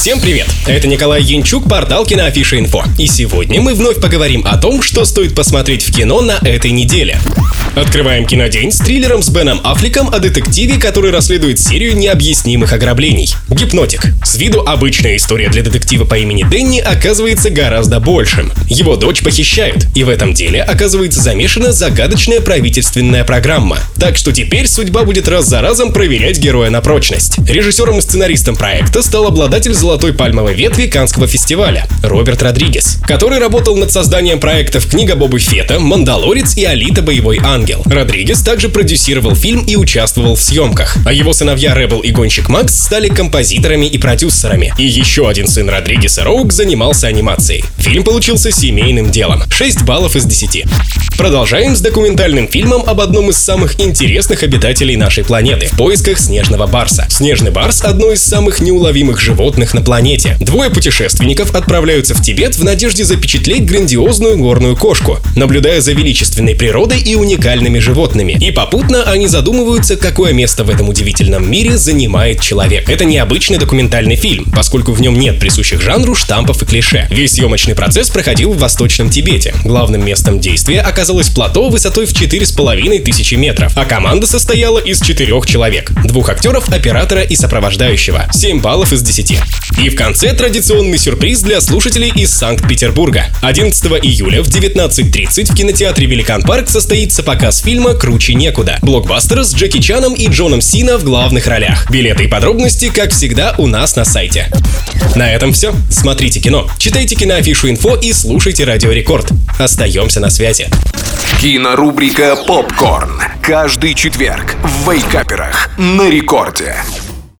Всем привет! Это Николай Янчук, портал Киноафиша Инфо. И сегодня мы вновь поговорим о том, что стоит посмотреть в кино на этой неделе. Открываем кинодень с триллером с Беном Аффлеком о детективе, который расследует серию необъяснимых ограблений. Гипнотик. С виду обычная история для детектива по имени Дэнни оказывается гораздо большим. Его дочь похищают, и в этом деле оказывается замешана загадочная правительственная программа. Так что теперь судьба будет раз за разом проверять героя на прочность. Режиссером и сценаристом проекта стал обладатель золотой пальмовой ветви Канского фестиваля Роберт Родригес, который работал над созданием проектов «Книга Боба Фета», «Мандалорец» и «Алита. Боевой ангел». Родригес также продюсировал фильм и участвовал в съемках, а его сыновья Ребел и гонщик Макс стали композиторами и продюсерами. И еще один сын Родригеса, Роук, занимался анимацией. Фильм получился семейным делом. 6 баллов из 10. Продолжаем с документальным фильмом об одном из самых интересных обитателей нашей планеты в поисках снежного барса. Снежный барс – одно из самых неуловимых животных на планете. Двое путешественников отправляются в Тибет в надежде запечатлеть грандиозную горную кошку, наблюдая за величественной природой и уникальными животными. И попутно они задумываются, какое место в этом удивительном мире занимает человек. Это необычный документальный фильм, поскольку в нем нет присущих жанру штампов и клише. Весь съемочный процесс проходил в Восточном Тибете. Главным местом действия оказалось плато высотой в 4,5 тысячи метров, а команда состояла из четырех человек. Двух актеров, оператора и сопровождающего. 7 баллов из 10. И в конце традиционный сюрприз для слушателей из Санкт-Петербурга. 11 июля в 19.30 в кинотеатре Великан Парк состоится показ фильма «Круче некуда». Блокбастер с Джеки Чаном и Джоном Сина в главных ролях. Билеты и подробности, как всегда, у нас на сайте. На этом все. Смотрите кино, читайте киноафишу инфо и слушайте Радио Рекорд. Остаемся на связи. Кинорубрика «Попкорн». Каждый четверг в Вейкаперах на рекорде.